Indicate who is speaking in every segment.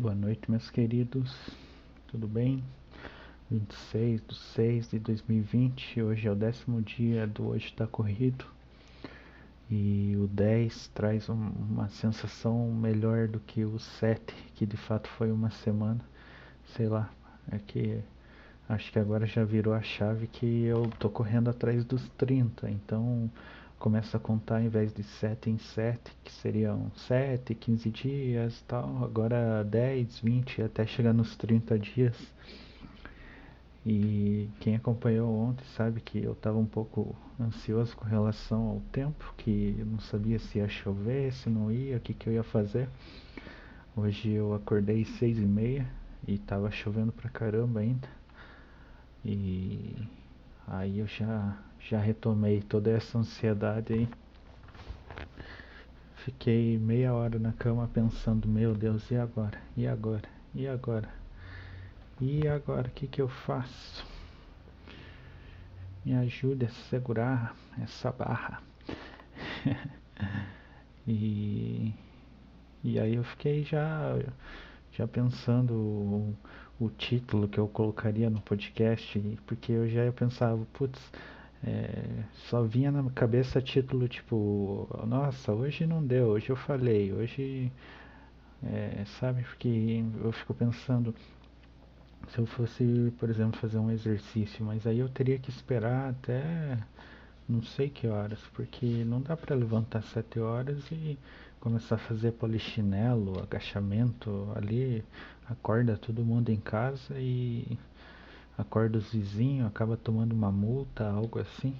Speaker 1: Boa noite, meus queridos. Tudo bem? 26 de 6 de 2020. Hoje é o décimo dia do Hoje Está Corrido. E o 10 traz um, uma sensação melhor do que o 7, que de fato foi uma semana. Sei lá, é que acho que agora já virou a chave que eu tô correndo atrás dos 30. Então começa a contar ao invés de 7 em 7, que seriam 7, 15 dias tal, agora 10, 20, até chegar nos 30 dias. E quem acompanhou ontem sabe que eu estava um pouco ansioso com relação ao tempo, que eu não sabia se ia chover, se não ia, o que, que eu ia fazer. Hoje eu acordei seis e meia e estava chovendo pra caramba ainda. E aí eu já já retomei toda essa ansiedade aí. Fiquei meia hora na cama pensando, meu Deus, e agora? E agora? E agora? E agora, o que que eu faço? Me ajude a segurar essa barra. e, e aí eu fiquei já, já pensando o, título que eu colocaria no podcast, porque eu já pensava, putz, é, só vinha na cabeça título tipo, nossa, hoje não deu, hoje eu falei, hoje, é, sabe, porque eu fico pensando, se eu fosse, por exemplo, fazer um exercício, mas aí eu teria que esperar até não sei que horas, porque não dá para levantar sete horas e começar a fazer polichinelo, agachamento ali, acorda todo mundo em casa e acorda os vizinhos, acaba tomando uma multa, algo assim.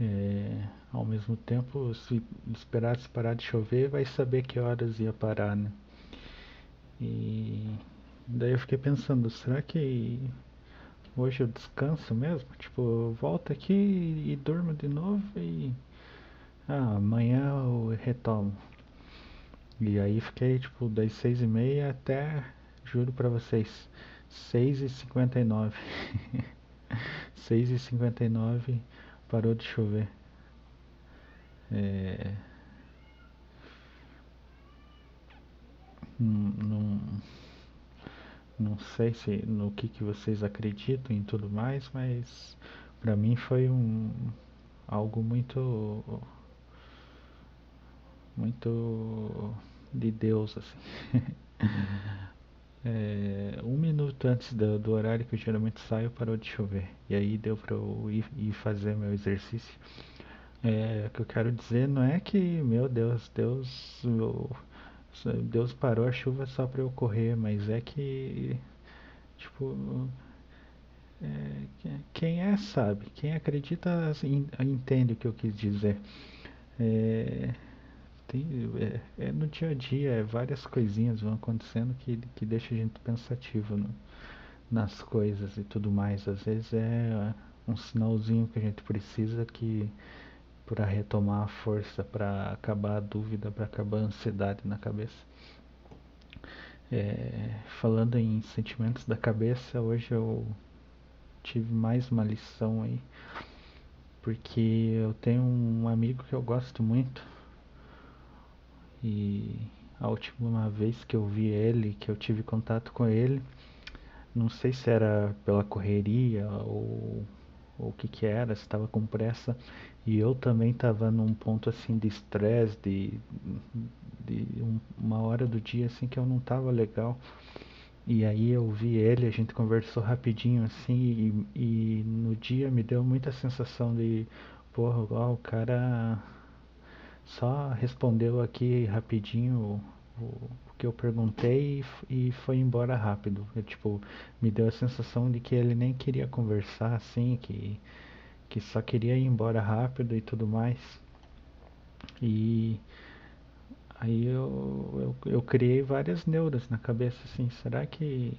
Speaker 1: É, ao mesmo tempo, se esperasse parar de chover, vai saber que horas ia parar, né? E daí eu fiquei pensando, será que hoje eu descanso mesmo? Tipo, eu volto aqui e durmo de novo e ah, amanhã eu retomo. E aí fiquei tipo das seis e meia até, juro pra vocês, 6 e 59 6 e 59 parou de chover. É... Não, não sei se no que, que vocês acreditam e tudo mais, mas para mim foi um algo muito muito de Deus assim. É, um minuto antes do, do, horário que eu geralmente saio parou de chover. E aí deu para eu ir, ir, fazer meu exercício. É, o que eu quero dizer não é que, meu Deus, Deus, meu, Deus parou a chuva só para eu correr, mas é que, tipo, é, quem é sabe, quem acredita assim, entende o que eu quis dizer. É, tem, é, é, no dia a dia, é, várias coisinhas vão acontecendo que, que deixa a gente pensativo no, nas coisas e tudo mais. Às vezes é um sinalzinho que a gente precisa que para retomar a força, para acabar a dúvida, para acabar a ansiedade na cabeça. É, falando em sentimentos da cabeça, hoje eu tive mais uma lição aí, porque eu tenho um amigo que eu gosto muito, e a última vez que eu vi ele, que eu tive contato com ele, não sei se era pela correria ou, o que que era, estava com pressa. E eu também estava num ponto assim de estresse, de, de um, uma hora do dia assim que eu não estava legal. E aí eu vi ele, a gente conversou rapidinho assim e, e no dia me deu muita sensação de, porra, o cara só respondeu aqui rapidinho o, o que eu perguntei e, e foi embora rápido. Eu, tipo, me deu a sensação de que ele nem queria conversar assim, que, que só queria ir embora rápido e tudo mais. E aí eu, eu, eu criei várias neuras na cabeça assim, será que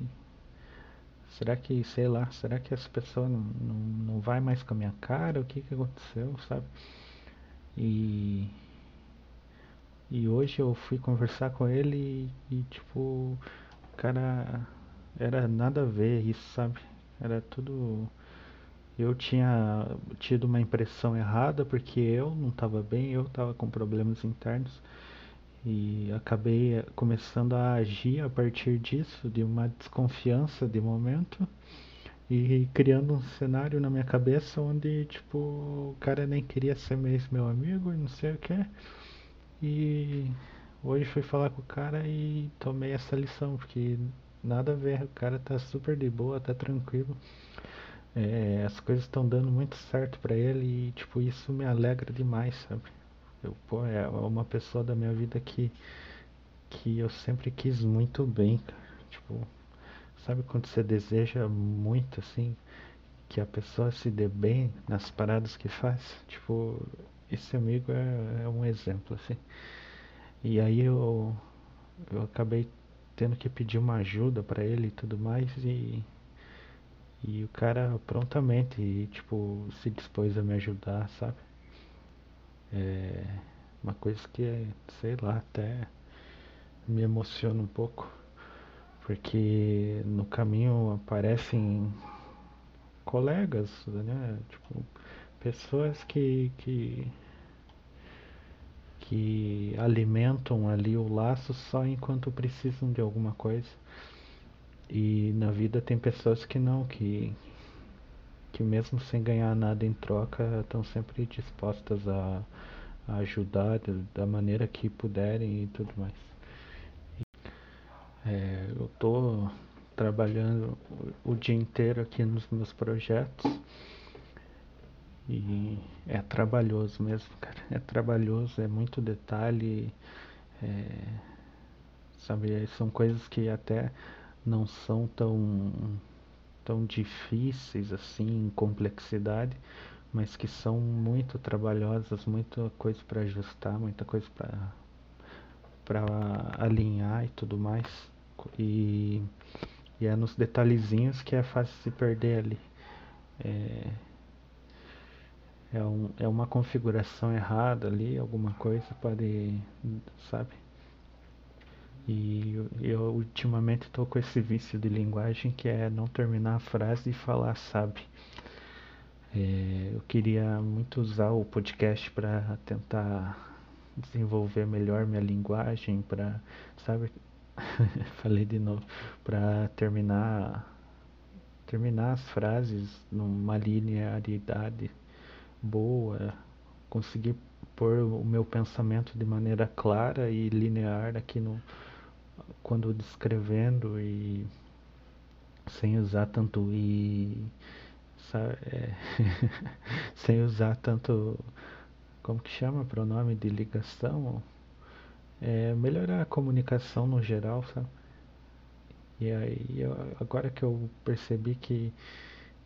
Speaker 1: será que, sei lá, será que essa pessoa não, não, não vai mais com a minha cara? O que que aconteceu, sabe? E e hoje eu fui conversar com ele e, e tipo, cara, era nada a ver isso, sabe? Era tudo. Eu tinha tido uma impressão errada porque eu não estava bem, eu estava com problemas internos E acabei começando a agir a partir disso, de uma desconfiança de momento e criando um cenário na minha cabeça onde, tipo, o cara nem queria ser mais meu amigo e não sei o que. E hoje fui falar com o cara e tomei essa lição, porque nada a ver, o cara tá super de boa, tá tranquilo. É, as coisas estão dando muito certo para ele e, tipo, isso me alegra demais, sabe? Eu, pô, é uma pessoa da minha vida que, que eu sempre quis muito bem, cara. Tipo, Sabe quando você deseja muito assim que a pessoa se dê bem nas paradas que faz? Tipo, esse amigo é, é um exemplo assim. E aí eu eu acabei tendo que pedir uma ajuda para ele e tudo mais e e o cara prontamente tipo se dispôs a me ajudar, sabe? É uma coisa que, sei lá, até me emociona um pouco porque no caminho aparecem colegas, né? Tipo, pessoas que, que, que alimentam ali o laço só enquanto precisam de alguma coisa. E na vida tem pessoas que não, que, que mesmo sem ganhar nada em troca, estão sempre dispostas a, a ajudar da maneira que puderem e tudo mais. É, eu estou trabalhando o dia inteiro aqui nos meus projetos e é trabalhoso mesmo, cara. É trabalhoso, é muito detalhe, é, sabe? São coisas que até não são tão tão difíceis assim em complexidade, mas que são muito trabalhosas, muita coisa para ajustar, muita coisa para para alinhar e tudo mais. E, e é nos detalhezinhos que é fácil se perder ali. É, é, um, é uma configuração errada ali, alguma coisa pode, sabe? E eu, ultimamente estou com esse vício de linguagem que é não terminar a frase e falar sabe. É, eu queria muito usar o podcast para tentar desenvolver melhor minha linguagem, para, sabe, falei de novo, para terminar terminar as frases numa linearidade boa, conseguir pôr o meu pensamento de maneira clara e linear aqui no quando descrevendo e sem usar tanto e sabe, é, sem usar tanto como que chama pronome de ligação é, melhorar a comunicação no geral, sabe? E aí, eu, agora que eu percebi que,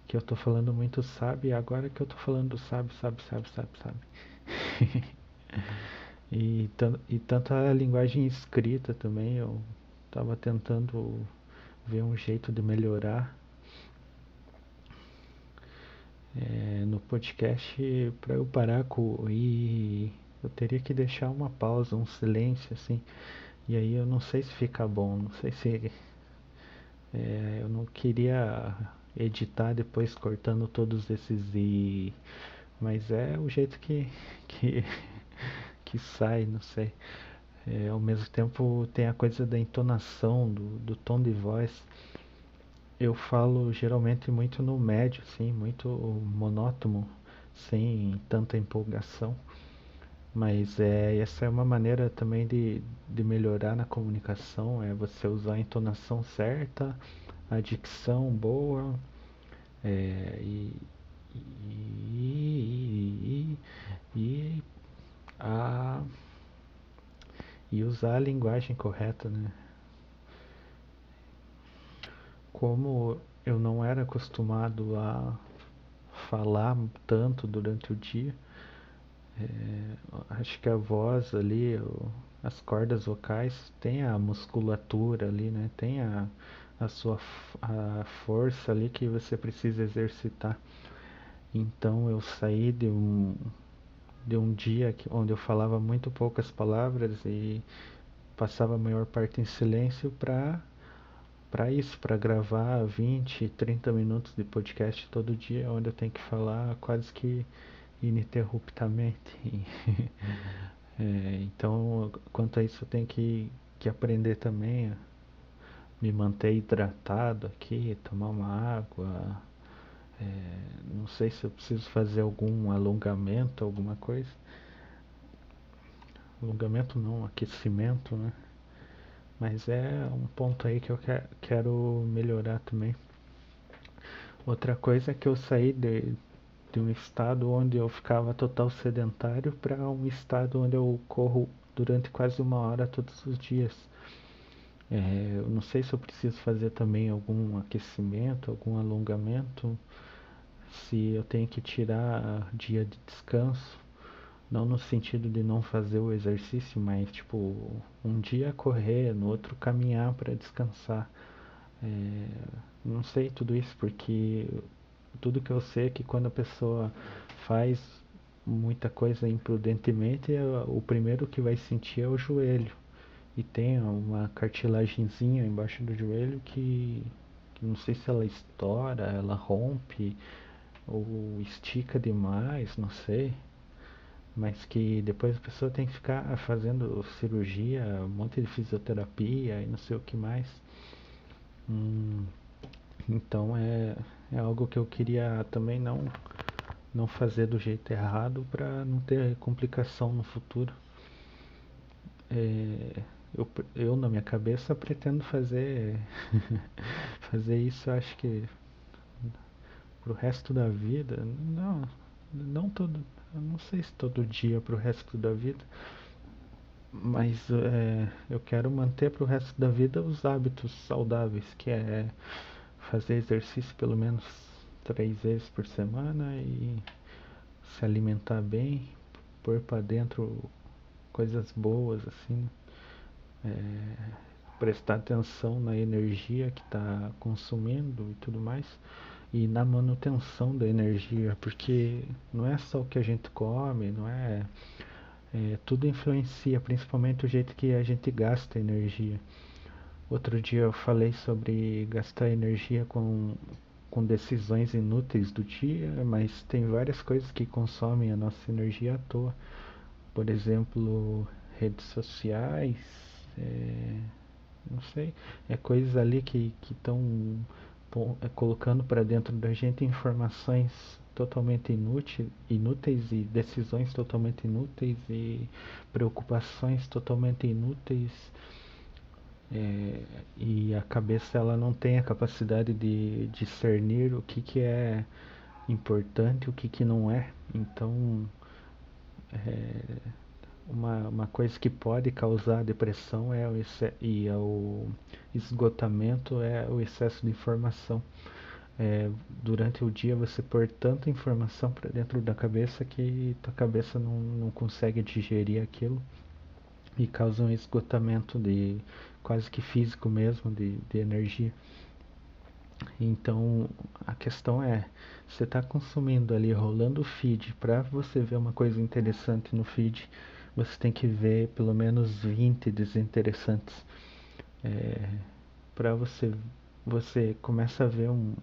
Speaker 1: que eu tô falando muito sabe, agora que eu tô falando sabe, sabe, sabe, sabe, sabe. e, e tanto a linguagem escrita também, eu tava tentando ver um jeito de melhorar. É, no podcast para eu parar com e eu teria que deixar uma pausa, um silêncio assim. E aí eu não sei se fica bom, não sei se. É, eu não queria editar depois cortando todos esses e. Mas é o jeito que, que, que sai, não sei. É, ao mesmo tempo tem a coisa da entonação, do, do tom de voz. Eu falo geralmente muito no médio, assim, muito monótono, sem tanta empolgação. Mas é, essa é uma maneira também de, de melhorar na comunicação, é você usar a entonação certa, a dicção boa, é, e, e, e, e, a, e usar a linguagem correta, né? Como eu não era acostumado a falar tanto durante o dia, é, acho que a voz ali, as cordas vocais, tem a musculatura ali, né? Tem a, a sua a força ali que você precisa exercitar. Então eu saí de um de um dia que, onde eu falava muito poucas palavras e passava a maior parte em silêncio para para isso, para gravar 20, 30 minutos de podcast todo dia, onde eu tenho que falar quase que ininterruptamente. É, então, quanto a isso, eu tenho que, que aprender também me manter hidratado aqui, tomar uma água. É, não sei se eu preciso fazer algum alongamento, alguma coisa. Alongamento não, aquecimento, né? Mas é um ponto aí que eu quero melhorar também. Outra coisa é que eu saí de, de um estado onde eu ficava total sedentário para um estado onde eu corro durante quase uma hora todos os dias. É, eu não sei se eu preciso fazer também algum aquecimento, algum alongamento, se eu tenho que tirar dia de descanso, não no sentido de não fazer o exercício, mas tipo um dia correr, no outro caminhar para descansar. É, não sei tudo isso porque tudo que eu sei é que quando a pessoa faz muita coisa imprudentemente, é o primeiro que vai sentir é o joelho. E tem uma cartilagemzinha embaixo do joelho que, que não sei se ela estoura, ela rompe ou estica demais, não sei. Mas que depois a pessoa tem que ficar fazendo cirurgia, um monte de fisioterapia e não sei o que mais. Hum, então é, é algo que eu queria também não, não fazer do jeito errado para não ter complicação no futuro. É, eu, eu na minha cabeça pretendo fazer fazer isso acho que pro resto da vida. Não, não todo, não sei se todo dia pro resto da vida, mas é, eu quero manter pro resto da vida os hábitos saudáveis, que é fazer exercício pelo menos três vezes por semana e se alimentar bem, pôr para dentro coisas boas assim, é, prestar atenção na energia que está consumindo e tudo mais e na manutenção da energia, porque não é só o que a gente come, não é, é tudo influencia, principalmente o jeito que a gente gasta energia. Outro dia eu falei sobre gastar energia com, com decisões inúteis do dia, mas tem várias coisas que consomem a nossa energia à toa. Por exemplo, redes sociais, é, não sei, é coisas ali que estão é, colocando para dentro da gente informações totalmente inútil, inúteis e decisões totalmente inúteis e preocupações totalmente inúteis é, e a cabeça ela não tem a capacidade de discernir o que, que é importante o que, que não é. Então, é, uma, uma coisa que pode causar depressão é o e é o esgotamento é o excesso de informação. É, durante o dia você pôr tanta informação para dentro da cabeça que tua cabeça não, não consegue digerir aquilo e causa um esgotamento de quase que físico mesmo de, de energia. Então a questão é, você está consumindo ali, rolando o feed, para você ver uma coisa interessante no feed, você tem que ver pelo menos 20 desinteressantes. É, para você, você começa a ver um,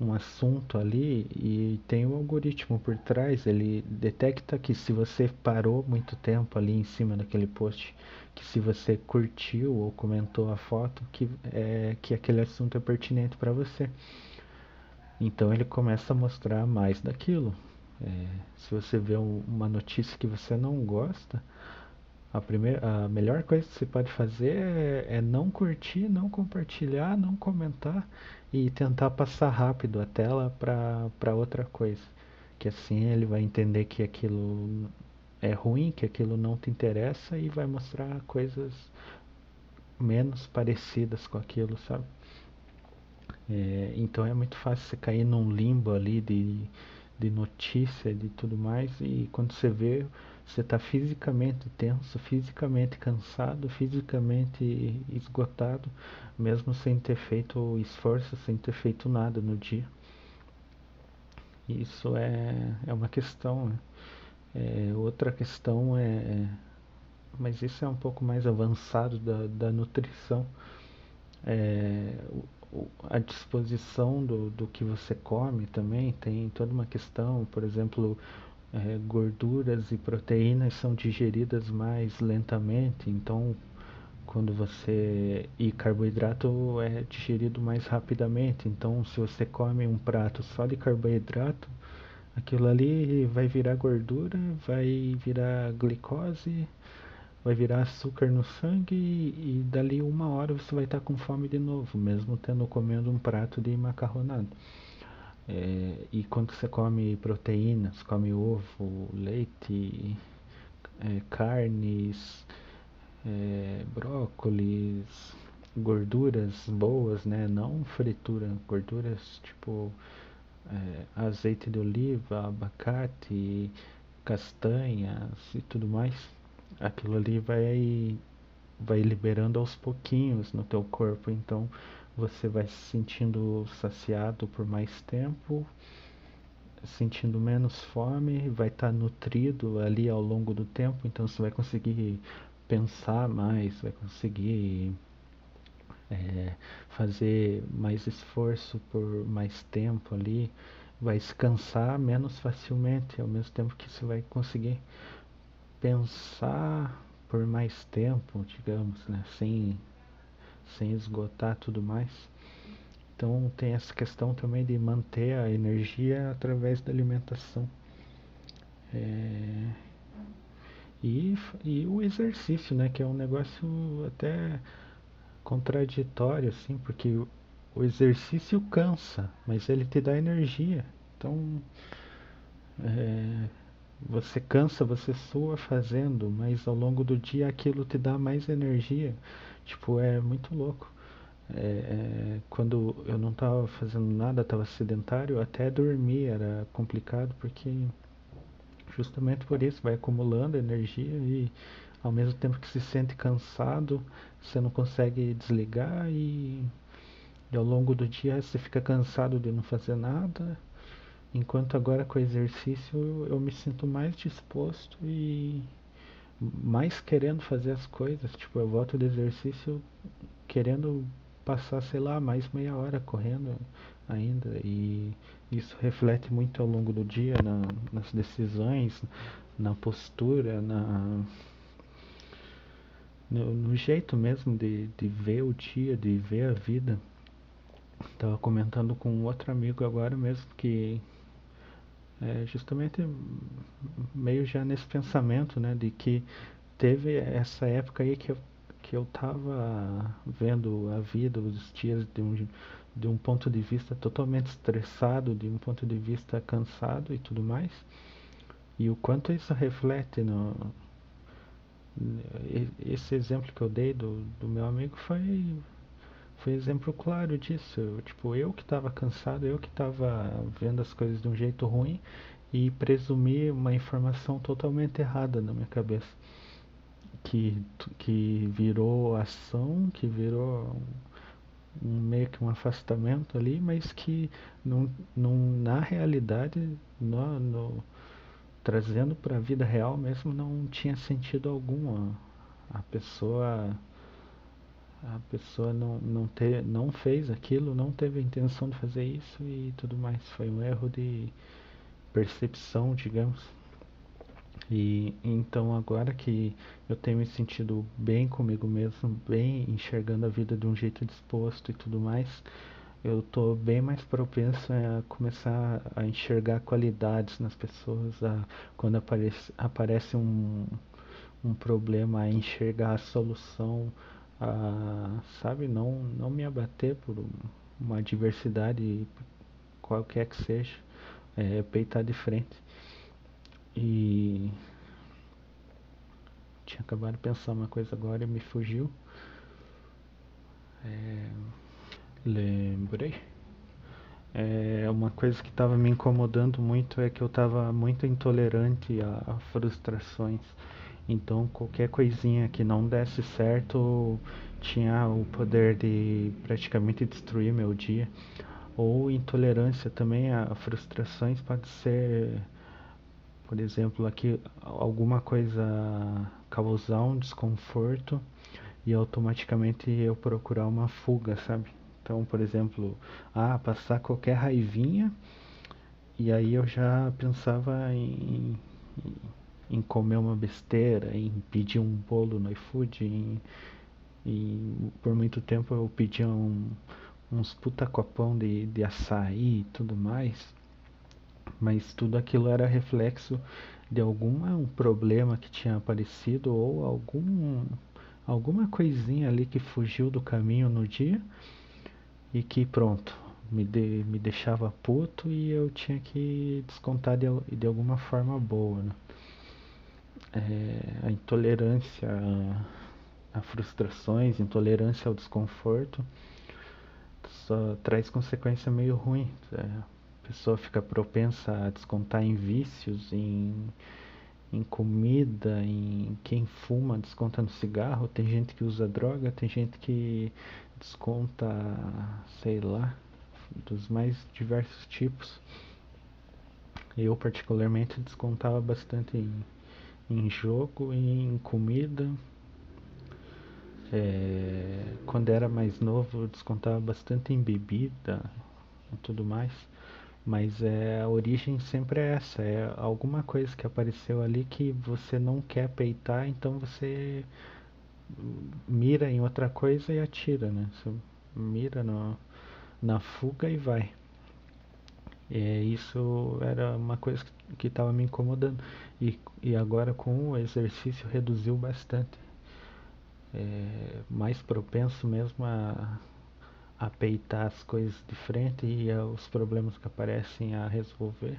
Speaker 1: um assunto ali e tem um algoritmo por trás, ele detecta que se você parou muito tempo ali em cima daquele post, que se você curtiu ou comentou a foto, que, é, que aquele assunto é pertinente para você. Então ele começa a mostrar mais daquilo. É, se você vê um, uma notícia que você não gosta, a, primeira, a melhor coisa que você pode fazer é, é não curtir, não compartilhar, não comentar e tentar passar rápido a tela para outra coisa. Que assim ele vai entender que aquilo é ruim, que aquilo não te interessa e vai mostrar coisas menos parecidas com aquilo, sabe? É, então é muito fácil você cair num limbo ali de, de notícia, de tudo mais, e quando você vê, você está fisicamente tenso, fisicamente cansado, fisicamente esgotado, mesmo sem ter feito esforço, sem ter feito nada no dia. Isso é, é uma questão. Né? É, outra questão é, é, mas isso é um pouco mais avançado da, da nutrição. É, a disposição do, do que você come também tem toda uma questão, por exemplo, é, gorduras e proteínas são digeridas mais lentamente, então quando você e carboidrato é digerido mais rapidamente. Então, se você come um prato só de carboidrato, aquilo ali vai virar gordura, vai virar glicose, vai virar açúcar no sangue e, e dali uma hora você vai estar com fome de novo, mesmo tendo comendo um prato de macarronada. É, e quando você come proteínas, come ovo, leite, é, carnes, é, brócolis, gorduras boas, né? Não fritura, gorduras tipo é, azeite de oliva, abacate, castanhas e tudo mais. Aquilo ali vai vai liberando aos pouquinhos no teu corpo, então você vai se sentindo saciado por mais tempo, sentindo menos fome, vai estar tá nutrido ali ao longo do tempo, então você vai conseguir pensar mais, vai conseguir é, fazer mais esforço por mais tempo ali, vai se cansar menos facilmente, ao mesmo tempo que você vai conseguir pensar por mais tempo, digamos, né, sem sem esgotar tudo mais. Então tem essa questão também de manter a energia através da alimentação. É... E, e o exercício, né? Que é um negócio até contraditório, assim, porque o, exercício cansa, mas ele te dá energia. Então é, você cansa, você sua fazendo, mas ao longo do dia aquilo te dá mais energia. Tipo, é muito louco. É, é, quando eu não estava fazendo nada, estava sedentário, até dormir era complicado porque justamente por isso vai acumulando energia e ao mesmo tempo que se sente cansado, você não consegue desligar e, e ao longo do dia você fica cansado de não fazer nada. Enquanto agora com o exercício eu, me sinto mais disposto e mais querendo fazer as coisas. Tipo, eu volto do exercício querendo passar, sei lá, mais meia hora correndo ainda. E isso reflete muito ao longo do dia na, nas decisões, na postura, na, no, no jeito mesmo de, de ver o dia, de ver a vida. Estava comentando com outro amigo agora mesmo que é justamente meio já nesse pensamento, né, de que teve essa época aí que eu, que eu tava vendo a vida, os dias de um, de um ponto de vista totalmente estressado, de um ponto de vista cansado e tudo mais. E o quanto isso reflete no. Esse exemplo que eu dei do, do meu amigo foi foi exemplo claro disso. Tipo, eu que estava cansado, eu que estava vendo as coisas de um jeito ruim e presumi uma informação totalmente errada na minha cabeça. Que, que virou ação, que virou um, meio que um afastamento ali, mas que não, não, na realidade, no, no trazendo para a vida real mesmo, não tinha sentido algum. A pessoa a pessoa não, não, ter, não fez aquilo, não teve a intenção de fazer isso e tudo mais. Foi um erro de percepção, digamos. E então agora que eu tenho me sentido bem comigo mesmo, bem enxergando a vida de um jeito disposto e tudo mais, eu tô bem mais propenso a começar a enxergar qualidades nas pessoas, a, quando aparece, aparece um, um problema, a enxergar a solução, a, sabe, não, não me abater por uma diversidade qualquer que seja, é, peitar de frente. E tinha acabado de pensar uma coisa agora e me fugiu. É, lembrei. É, uma coisa que estava me incomodando muito é que eu estava muito intolerante a, a frustrações. Então qualquer coisinha que não desse certo tinha o poder de praticamente destruir meu dia. Ou intolerância também a frustrações pode ser, por exemplo, aqui alguma coisa causar um desconforto e automaticamente eu procurar uma fuga, sabe? Então, por exemplo, ah, passar qualquer raivinha e aí eu já pensava em, em comer uma besteira, em pedir um bolo no iFood, em, e por muito tempo eu pedia um, uns puta copão de, de açaí e tudo mais. Mas tudo aquilo era reflexo de algum um problema que tinha aparecido ou algum alguma coisinha ali que fugiu do caminho no dia e que pronto, me, de, me deixava puto e eu tinha que descontar de, de alguma forma boa. Né? É, a intolerância a, a, frustrações, intolerância ao desconforto, só traz consequência meio ruim. É, a pessoa fica propensa a descontar em vícios, em, em comida, em quem fuma, desconta no cigarro, tem gente que usa droga, tem gente que desconta, sei lá, dos mais diversos tipos. Eu particularmente descontava bastante em, em jogo em comida. É, quando era mais novo eu descontava bastante em bebida e tudo mais. Mas é, a origem sempre é essa, é alguma coisa que apareceu ali que você não quer peitar, então você mira em outra coisa e atira, né? Você mira no, na fuga e vai. É, isso era uma coisa que estava me incomodando. E, e agora com o exercício reduziu bastante. É, mais propenso mesmo a, a peitar as coisas de frente e os problemas que aparecem a resolver.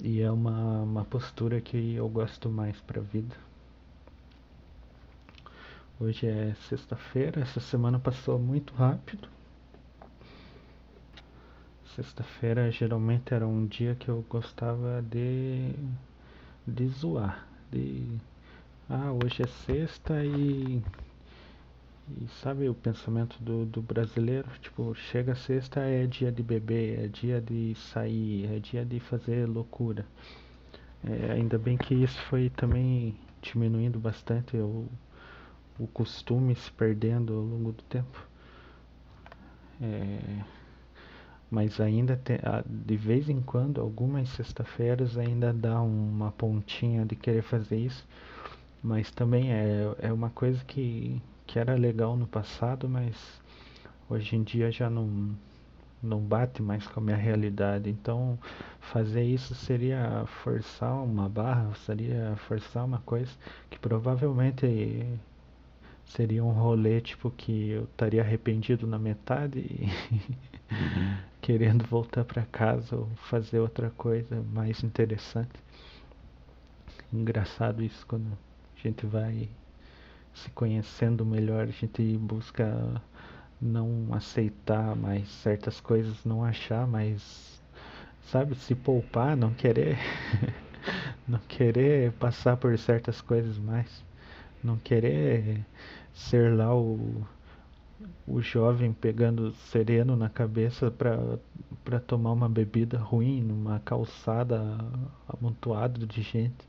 Speaker 1: E é uma, uma postura que eu gosto mais para a vida. Hoje é sexta-feira, essa semana passou muito rápido. Sexta-feira geralmente era um dia que eu gostava de, de zoar. De, ah, hoje é sexta e, e sabe o pensamento do, do brasileiro? Tipo, chega sexta é dia de beber, é dia de sair, é dia de fazer loucura. É, ainda bem que isso foi também diminuindo bastante o, o costume se perdendo ao longo do tempo. É, mas ainda te, de vez em quando, algumas sexta-feiras ainda dá uma pontinha de querer fazer isso, mas também é, é uma coisa que, que era legal no passado, mas hoje em dia já não, não bate mais com a minha realidade. Então, fazer isso seria forçar uma barra, seria forçar uma coisa que provavelmente seria um rolê tipo que eu estaria arrependido na metade e uhum. querendo voltar para casa ou fazer outra coisa mais interessante. Engraçado isso quando a gente vai se conhecendo melhor, a gente busca não aceitar mais certas coisas, não achar mais, sabe, se poupar, não querer não querer passar por certas coisas mais não querer ser lá o, o jovem pegando sereno na cabeça para tomar uma bebida ruim numa calçada amontoada de gente.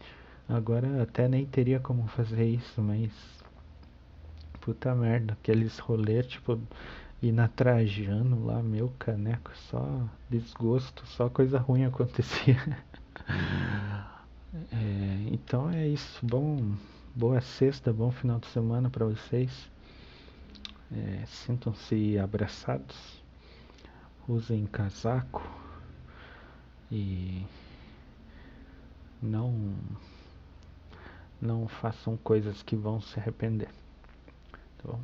Speaker 1: Agora até nem teria como fazer isso, mas puta merda, aqueles rolês tipo ir na Trajano lá, meu caneco, só desgosto, só coisa ruim acontecia. é, então é isso, bom Boa sexta, bom final de semana para vocês. É, Sintam-se abraçados, usem casaco e não não façam coisas que vão se arrepender. Tá bom?